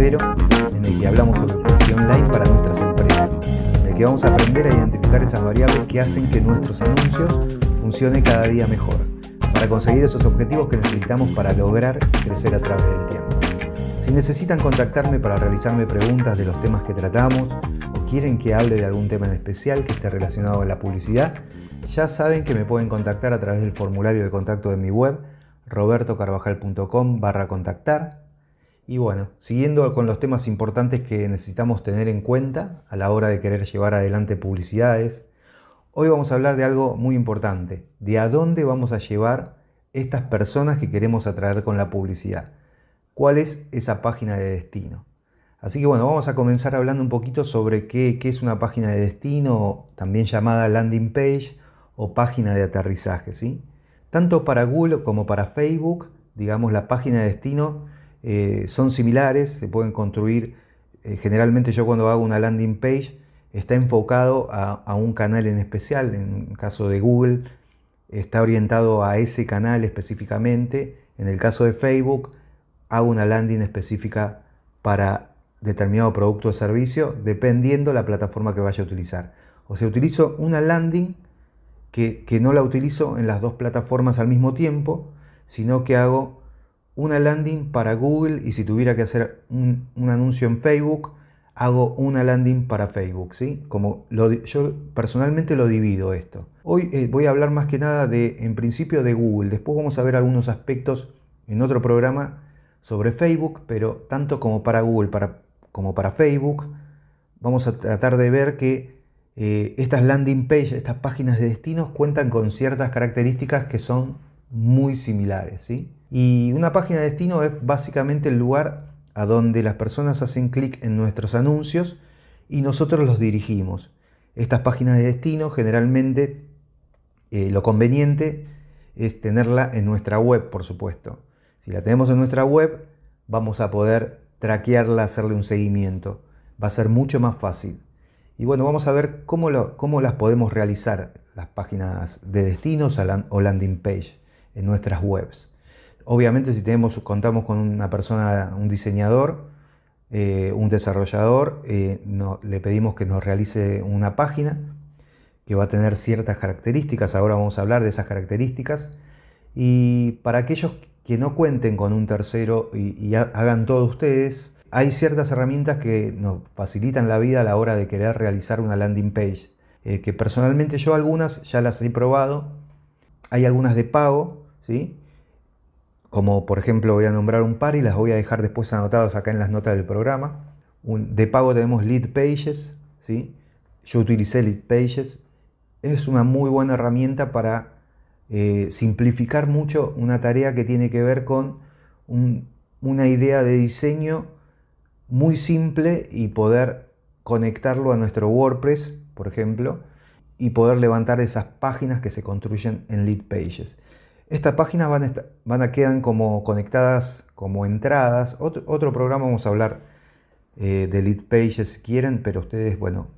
cero en el que hablamos sobre publicidad online para nuestras empresas, en el que vamos a aprender a identificar esas variables que hacen que nuestros anuncios funcionen cada día mejor, para conseguir esos objetivos que necesitamos para lograr crecer a través del tiempo. Si necesitan contactarme para realizarme preguntas de los temas que tratamos o quieren que hable de algún tema en especial que esté relacionado a la publicidad, ya saben que me pueden contactar a través del formulario de contacto de mi web robertocarvajal.com barra contactar. Y bueno, siguiendo con los temas importantes que necesitamos tener en cuenta a la hora de querer llevar adelante publicidades, hoy vamos a hablar de algo muy importante, de a dónde vamos a llevar estas personas que queremos atraer con la publicidad. ¿Cuál es esa página de destino? Así que bueno, vamos a comenzar hablando un poquito sobre qué, qué es una página de destino, también llamada landing page o página de aterrizaje. ¿sí? Tanto para Google como para Facebook, digamos, la página de destino eh, son similares, se pueden construir. Eh, generalmente yo cuando hago una landing page está enfocado a, un canal en especial, en el caso de Google está orientado a ese canal específicamente, en el caso de Facebook hago una landing específica para determinado producto o servicio, dependiendo la plataforma que vaya a utilizar. O sea, utilizo una landing que, no la utilizo en las dos plataformas al mismo tiempo, sino que hago una landing para Google y si tuviera que hacer un, anuncio en Facebook, hago una landing para Facebook, ¿sí? Como yo personalmente lo divido esto. Hoy eh, voy a hablar más que nada de, en principio, de Google. Después vamos a ver algunos aspectos en otro programa sobre Facebook, pero tanto como para Google como para Facebook, vamos a tratar de ver que eh, estas landing pages, estas páginas de destinos cuentan con ciertas características que son muy similares. ¿sí? Y una página de destino es básicamente el lugar a donde las personas hacen clic en nuestros anuncios y nosotros los dirigimos. Estas páginas de destino generalmente eh, lo conveniente es tenerla en nuestra web, por supuesto. Si la tenemos en nuestra web, vamos a poder traquearla, hacerle un seguimiento. Va a ser mucho más fácil. Y bueno, vamos a ver cómo, cómo las podemos realizar las páginas de destinos o landing page en nuestras webs. Obviamente si tenemos, contamos con una persona, un diseñador, eh, un desarrollador, eh, le pedimos que nos realice una página que va a tener ciertas características. Ahora vamos a hablar de esas características. Y para aquellos que no cuenten con un tercero y hagan todo ustedes, hay ciertas herramientas que nos facilitan la vida a la hora de querer realizar una landing page, eh, que personalmente yo algunas ya las he probado, hay algunas de pago, ¿sí? Como por ejemplo voy a nombrar un par y las voy a dejar después anotadas acá en las notas del programa. de pago tenemos Lead Pages, ¿sí? yo utilicé Lead Pages, es una muy buena herramienta para eh, simplificar mucho una tarea que tiene que ver con una idea de diseño muy simple y poder conectarlo a nuestro WordPress, por ejemplo, y poder levantar esas páginas que se construyen en lead pages. Estas páginas van a, quedan como conectadas como entradas. Otro, programa vamos a hablar eh, de lead pages si quieren, pero ustedes, bueno,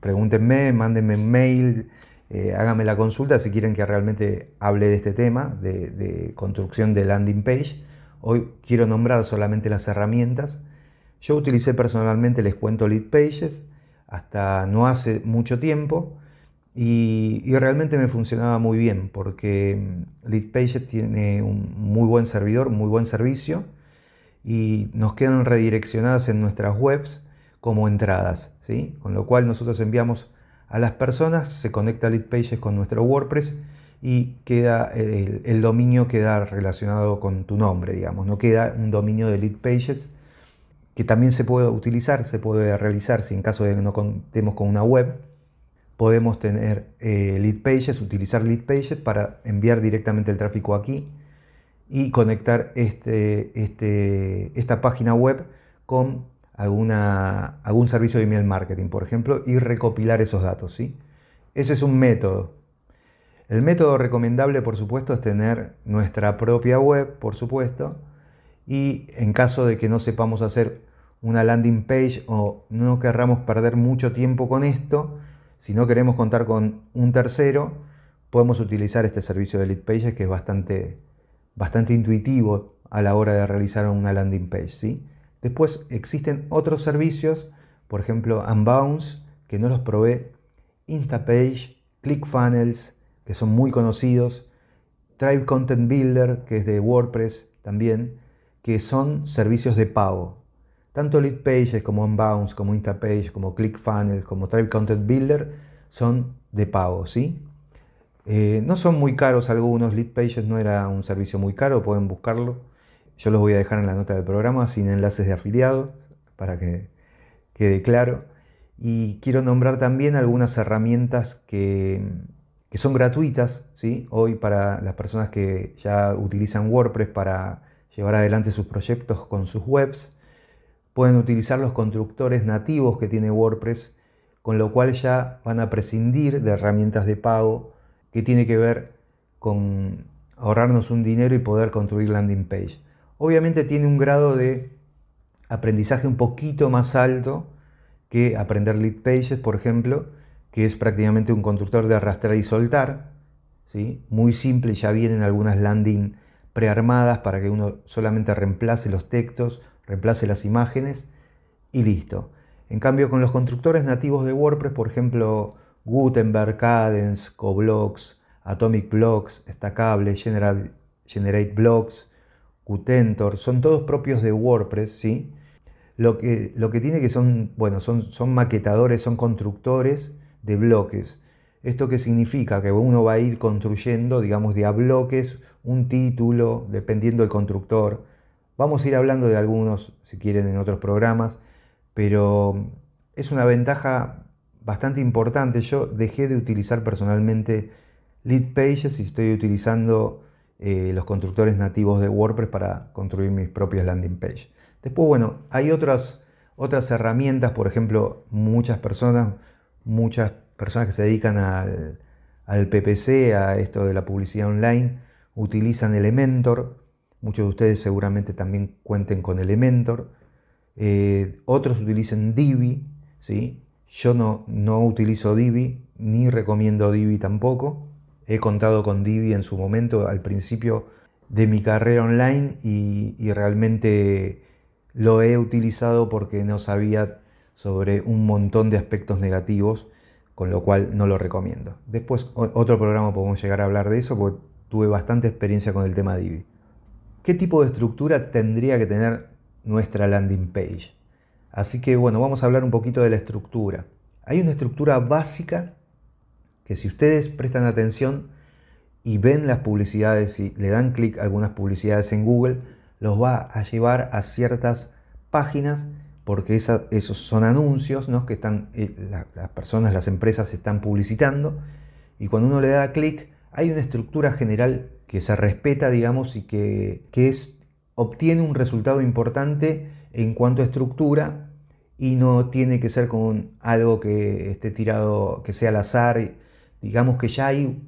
pregúntenme, mándenme mail, eh, háganme la consulta si quieren que realmente hable de este tema, de, de construcción de landing page. Hoy quiero nombrar solamente las herramientas yo utilicé personalmente, les cuento, Lead Pages hasta no hace mucho tiempo y, realmente me funcionaba muy bien porque mm, Lead Pages tiene un muy buen servidor, muy buen servicio y nos quedan redireccionadas en nuestras webs como entradas, ¿sí? con lo cual nosotros enviamos a las personas, se conecta Lead Pages con nuestro WordPress y queda el, dominio queda relacionado con tu nombre, digamos, no queda un dominio de Lead Pages que también se puede utilizar, se puede realizar si en caso de que no contemos con una web, podemos tener eh, lead pages, utilizar lead pages para enviar directamente el tráfico aquí y conectar este, este, esta página web con alguna, algún servicio de email marketing, por ejemplo, y recopilar esos datos. ¿sí? Ese es un método. El método recomendable, por supuesto, es tener nuestra propia web, por supuesto, y en caso de que no sepamos hacer una landing page o no querramos perder mucho tiempo con esto, si no queremos contar con un tercero, podemos utilizar este servicio de lead pages que es bastante, bastante intuitivo a la hora de realizar una landing page. ¿sí? Después existen otros servicios, por ejemplo Unbounce, que no los probé, Instapage, ClickFunnels, que son muy conocidos, Tribe Content Builder, que es de WordPress también, que son servicios de pago. Tanto Leadpages como Unbounce, como Instapage, como ClickFunnels, como Tribe Content Builder son de pago, ¿sí? Eh, no son muy caros algunos, Leadpages no era un servicio muy caro, pueden buscarlo. Yo los voy a dejar en la nota del programa sin enlaces de afiliados para que quede claro. Y quiero nombrar también algunas herramientas que, son gratuitas, ¿sí? hoy para las personas que ya utilizan WordPress para llevar adelante sus proyectos con sus webs. Pueden utilizar los constructores nativos que tiene WordPress, con lo cual ya van a prescindir de herramientas de pago que tiene que ver con ahorrarnos un dinero y poder construir landing page. Obviamente tiene un grado de aprendizaje un poquito más alto que aprender lead pages, por ejemplo, que es prácticamente un constructor de arrastrar y soltar, ¿sí? muy simple, ya vienen algunas landing prearmadas para que uno solamente reemplace los textos, reemplace las imágenes y listo. En cambio, con los constructores nativos de WordPress, por ejemplo, Gutenberg, Cadence, Coblox, Atomic Blocks, Stackable, Generate Blocks, Qtentor, son todos propios de WordPress, ¿sí? Lo que, lo que tiene que son, bueno, son, son maquetadores, son constructores de bloques. ¿Esto qué significa? Que uno va a ir construyendo, digamos, de a bloques un título, dependiendo del constructor. Vamos a ir hablando de algunos, si quieren, en otros programas, pero es una ventaja bastante importante. Yo dejé de utilizar personalmente lead pages y estoy utilizando eh, los constructores nativos de WordPress para construir mis propias landing pages. Después, bueno, hay otras, otras herramientas, por ejemplo, muchas personas, muchas personas que se dedican al, PPC, a esto de la publicidad online, utilizan Elementor. Muchos de ustedes seguramente también cuenten con Elementor. Eh, otros utilizan Divi, ¿sí? Yo no, no utilizo Divi, ni recomiendo Divi tampoco. He contado con Divi en su momento al principio de mi carrera online y, realmente lo he utilizado porque no sabía sobre un montón de aspectos negativos, con lo cual no lo recomiendo. Después otro programa podemos llegar a hablar de eso porque tuve bastante experiencia con el tema Divi. ¿Qué tipo de estructura tendría que tener nuestra landing page? Así que bueno, vamos a hablar un poquito de la estructura. Hay una estructura básica que si ustedes prestan atención y ven las publicidades y le dan clic a algunas publicidades en Google, los va a llevar a ciertas páginas porque esos son anuncios ¿no? que están, eh, las personas, las empresas están publicitando y cuando uno le da clic hay una estructura general que se respeta, digamos, y que, es, obtiene un resultado importante en cuanto a estructura y no tiene que ser con algo que esté tirado, que sea al azar digamos que ya hay,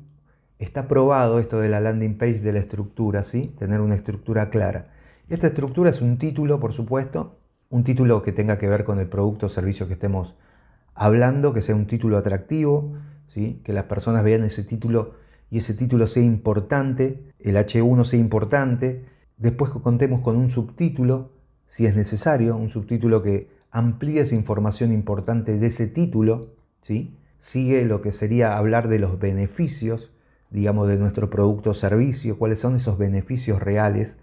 está probado esto de la landing page de la estructura, ¿sí? tener una estructura clara. Esta estructura es un título, por supuesto, un título que tenga que ver con el producto o servicio que estemos hablando, que sea un título atractivo, ¿sí? que las personas vean ese título y ese título sea importante, el H1 sea importante, después contemos con un subtítulo, si es necesario, un subtítulo que amplíe esa información importante de ese título, sigue lo que sería hablar de los beneficios, digamos, de nuestro producto o servicio, cuáles son esos beneficios reales.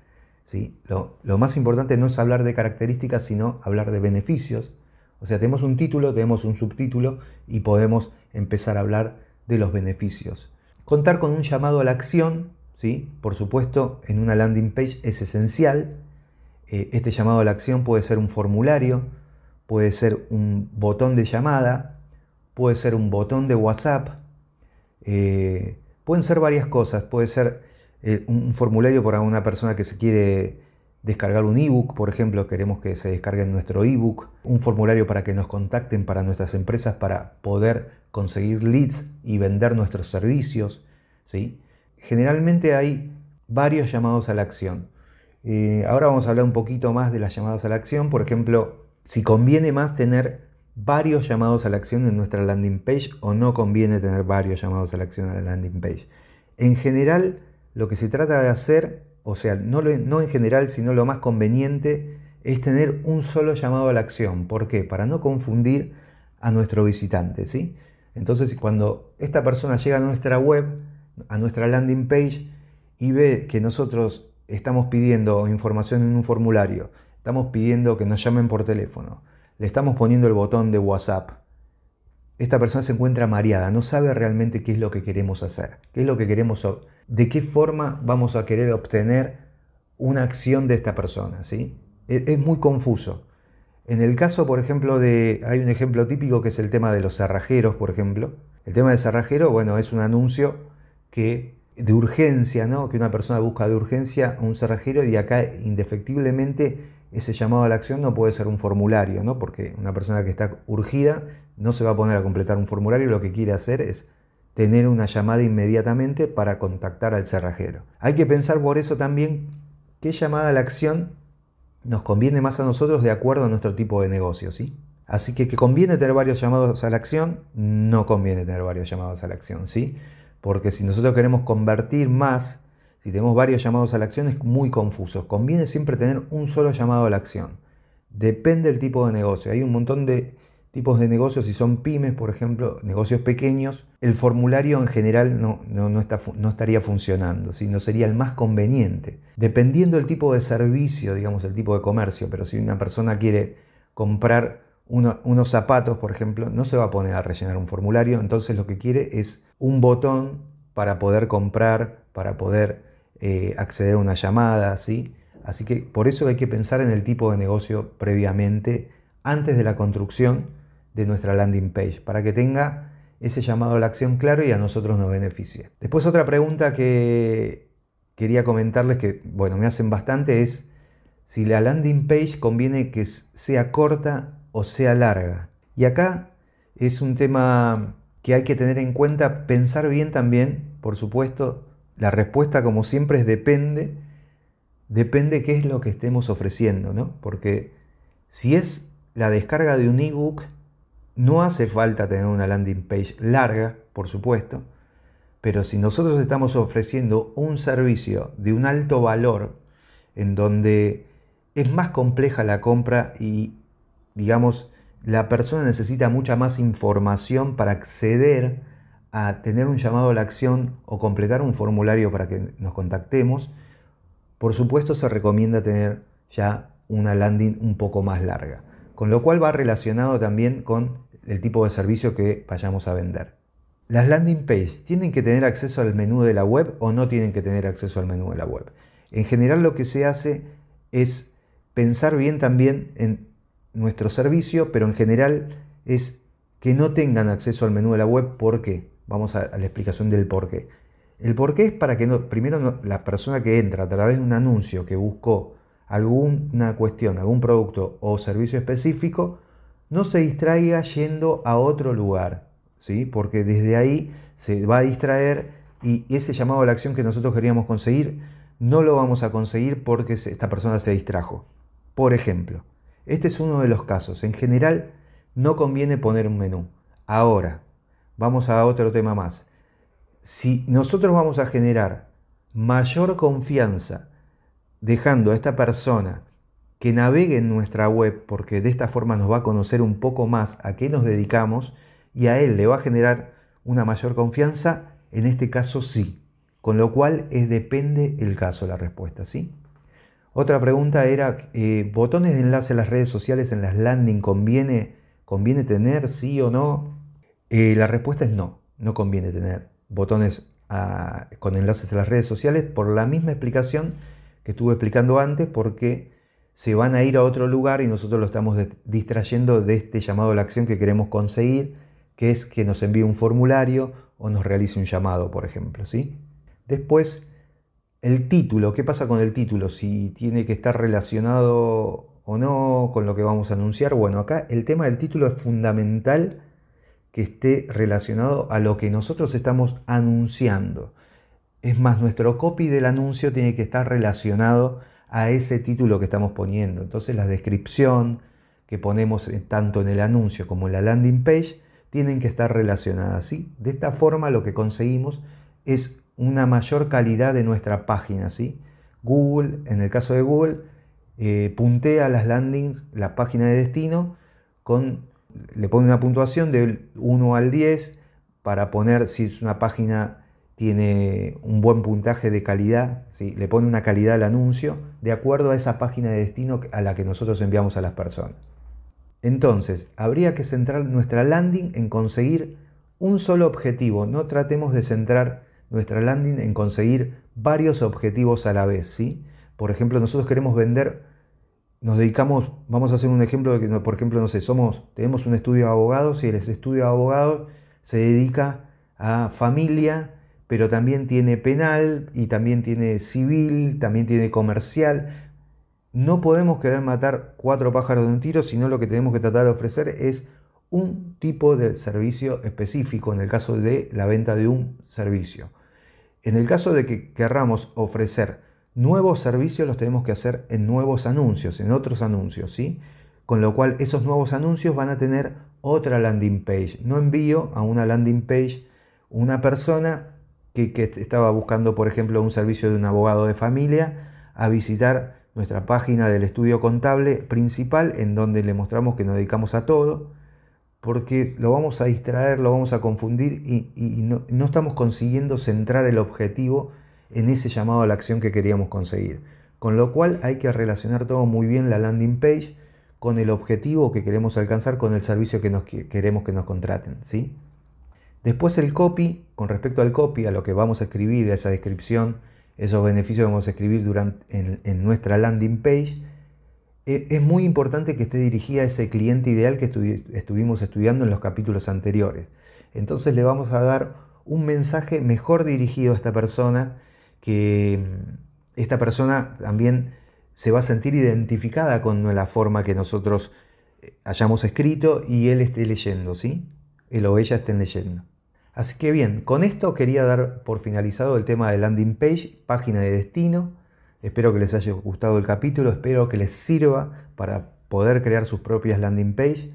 Lo, lo, más importante no es hablar de características, sino hablar de beneficios. O sea, tenemos un título, tenemos un subtítulo y podemos empezar a hablar de los beneficios. Contar con un llamado a la acción, ¿sí? por supuesto, en una landing page es esencial. Eh, este llamado a la acción puede ser un formulario, puede ser un botón de llamada, puede ser un botón de WhatsApp, eh, pueden ser varias cosas, puede ser eh, un formulario para una persona que se quiere descargar un ebook, por ejemplo, queremos que se descargue nuestro ebook, un formulario para que nos contacten para nuestras empresas para poder conseguir leads y vender nuestros servicios. ¿sí? Generalmente hay varios llamados a la acción. Eh, ahora vamos a hablar un poquito más de las llamadas a la acción, por ejemplo, si conviene más tener varios llamados a la acción en nuestra landing page o no conviene tener varios llamados a la acción a la landing page. En general, lo que se trata de hacer, o sea, no, en general, sino lo más conveniente es tener un solo llamado a la acción. ¿Por qué? Para no confundir a nuestro visitante, ¿sí? Entonces, cuando esta persona llega a nuestra web, a nuestra landing page, y ve que nosotros estamos pidiendo información en un formulario, estamos pidiendo que nos llamen por teléfono, le estamos poniendo el botón de WhatsApp, esta persona se encuentra mareada, no sabe realmente qué es lo que queremos hacer, qué es lo que queremos, de qué forma vamos a querer obtener una acción de esta persona, ¿sí? E, es, muy confuso. En el caso, por ejemplo, de, hay un ejemplo típico que es el tema de los cerrajeros, por ejemplo. El tema de cerrajero, bueno, es un anuncio que de urgencia, ¿no? Que una persona busca de urgencia un cerrajero y acá indefectiblemente ese llamado a la acción no puede ser un formulario, ¿no? Porque una persona que está urgida no se va a poner a completar un formulario, lo que quiere hacer es tener una llamada inmediatamente para contactar al cerrajero. Hay que pensar por eso también qué llamada a la acción nos conviene más a nosotros de acuerdo a nuestro tipo de negocio, ¿sí? Así que que conviene tener varios llamados a la acción, no conviene tener varios llamados a la acción, ¿sí? Porque si nosotros queremos convertir más, si tenemos varios llamados a la acción es muy confuso. Conviene siempre tener un solo llamado a la acción. Depende del tipo de negocio. Hay un montón de tipos de negocios, si son pymes, por ejemplo, negocios pequeños, el formulario en general no, no, estaría funcionando, no sería el más conveniente. Dependiendo del tipo de servicio, digamos, el tipo de comercio, pero si una persona quiere comprar unos zapatos, por ejemplo, no se va a poner a rellenar un formulario, entonces lo que quiere es un botón para poder comprar, para poder eh, acceder a una llamada, ¿sí? Así que por eso hay que pensar en el tipo de negocio previamente, antes de la construcción de nuestra landing page, para que tenga ese llamado a la acción claro y a nosotros nos beneficie. Después otra pregunta que quería comentarles que, bueno, me hacen bastante es si la landing page conviene que sea corta o sea larga. Y acá es un tema que hay que tener en cuenta, pensar bien también, por supuesto, la respuesta como siempre es depende, depende qué es lo que estemos ofreciendo, ¿no? Porque si es la descarga de un ebook, no hace falta tener una landing page larga, por supuesto, pero si nosotros estamos ofreciendo un servicio de un alto valor, en donde es más compleja la compra y, digamos, la persona necesita mucha más información para acceder a tener un llamado a la acción o completar un formulario para que nos contactemos, por supuesto se recomienda tener ya una landing un poco más larga, con lo cual va relacionado también con el tipo de servicio que vayamos a vender. Las landing pages tienen que tener acceso al menú de la web o no tienen que tener acceso al menú de la web. En general lo que se hace es pensar bien también en nuestro servicio, pero en general es que no tengan acceso al menú de la web. ¿Por qué? Vamos a, la explicación del por qué. El por qué es para que no, primero la persona que entra a través de un anuncio que buscó alguna cuestión, algún producto o servicio específico, no se distraiga yendo a otro lugar, ¿sí? porque desde ahí se va a distraer y ese llamado a la acción que nosotros queríamos conseguir no lo vamos a conseguir porque esta persona se distrajo. Por ejemplo, este es uno de los casos. En general, no conviene poner un menú. Ahora, vamos a otro tema más. Si nosotros vamos a generar mayor confianza dejando a esta persona que navegue en nuestra web porque de esta forma nos va a conocer un poco más a qué nos dedicamos y a él le va a generar una mayor confianza, en este caso sí. Con lo cual es depende el caso la respuesta, ¿sí? Otra pregunta era, eh, ¿botones de enlace a las redes sociales en las landing conviene, conviene tener, sí o no? Eh, la respuesta es no, no conviene tener botones ah, con enlaces a las redes sociales por la misma explicación que estuve explicando antes, porque se van a ir a otro lugar y nosotros lo estamos distrayendo de este llamado a la acción que queremos conseguir, que es que nos envíe un formulario o nos realice un llamado, por ejemplo. ¿sí? Después, el título, ¿qué pasa con el título? Si tiene que estar relacionado o no con lo que vamos a anunciar. Bueno, acá el tema del título es fundamental esté relacionado a lo que nosotros estamos anunciando. Es más, nuestro copy del anuncio tiene que estar relacionado a ese título que estamos poniendo. Entonces la descripción que ponemos tanto en el anuncio como en la landing page tienen que estar relacionadas. ¿sí? De esta forma lo que conseguimos es una mayor calidad de nuestra página. ¿sí? Google, en el caso de Google, eh, puntea las landings, la página de destino, con, le pone una puntuación del 1 al 10 para poner si una página tiene un buen puntaje de calidad, ¿sí? le pone una calidad al anuncio de acuerdo a esa página de destino a la que nosotros enviamos a las personas. Entonces, habría que centrar nuestra landing en conseguir un solo objetivo. No tratemos de centrar nuestra landing en conseguir varios objetivos a la vez. ¿sí? Por ejemplo, nosotros queremos vender, nos dedicamos, vamos a hacer un ejemplo de que, por ejemplo, no sé, somos, tenemos un estudio de abogados y el estudio de abogados se dedica a familia, pero también tiene penal y también tiene civil, también tiene comercial. No podemos querer matar cuatro pájaros de un tiro, sino lo que tenemos que tratar de ofrecer es un tipo de servicio específico en el caso de la venta de un servicio. En el caso de que querramos ofrecer nuevos servicios, los tenemos que hacer en nuevos anuncios, en otros anuncios, ¿sí? Con lo cual esos nuevos anuncios van a tener otra landing page. No envío a una landing page una persona que, estaba buscando, por ejemplo, un servicio de un abogado de familia, a visitar nuestra página del estudio contable principal, en donde le mostramos que nos dedicamos a todo, porque lo vamos a distraer, lo vamos a confundir y, no, no estamos consiguiendo centrar el objetivo en ese llamado a la acción que queríamos conseguir. Con lo cual hay que relacionar todo muy bien la landing page con el objetivo que queremos alcanzar con el servicio que queremos que nos contraten, ¿sí? Después el copy, con respecto al copy, a lo que vamos a escribir, a esa descripción, esos beneficios que vamos a escribir durante, en, nuestra landing page, e, es muy importante que esté dirigida a ese cliente ideal que estuvimos estudiando en los capítulos anteriores. Entonces le vamos a dar un mensaje mejor dirigido a esta persona, que mm, esta persona también se va a sentir identificada con la forma que nosotros eh, hayamos escrito y él esté leyendo, ¿sí? Él o ella estén leyendo. Así que bien, con esto quería dar por finalizado el tema de landing page, página de destino. Espero que les haya gustado el capítulo, espero que les sirva para poder crear sus propias landing page.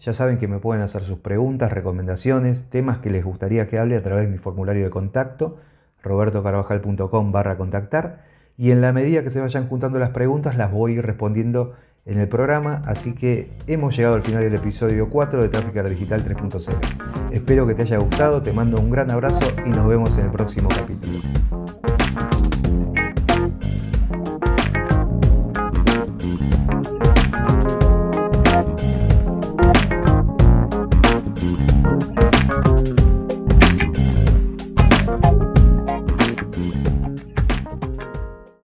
Ya saben que me pueden hacer sus preguntas, recomendaciones, temas que les gustaría que hable a través de mi formulario de contacto, robertocarvajal.com barra contactar. Y en la medida que se vayan juntando las preguntas, las voy a ir respondiendo en el programa, así que hemos llegado al final del episodio 4 de Trafficker Digital 3.0. Espero que te haya gustado, te mando un gran abrazo y nos vemos en el próximo capítulo.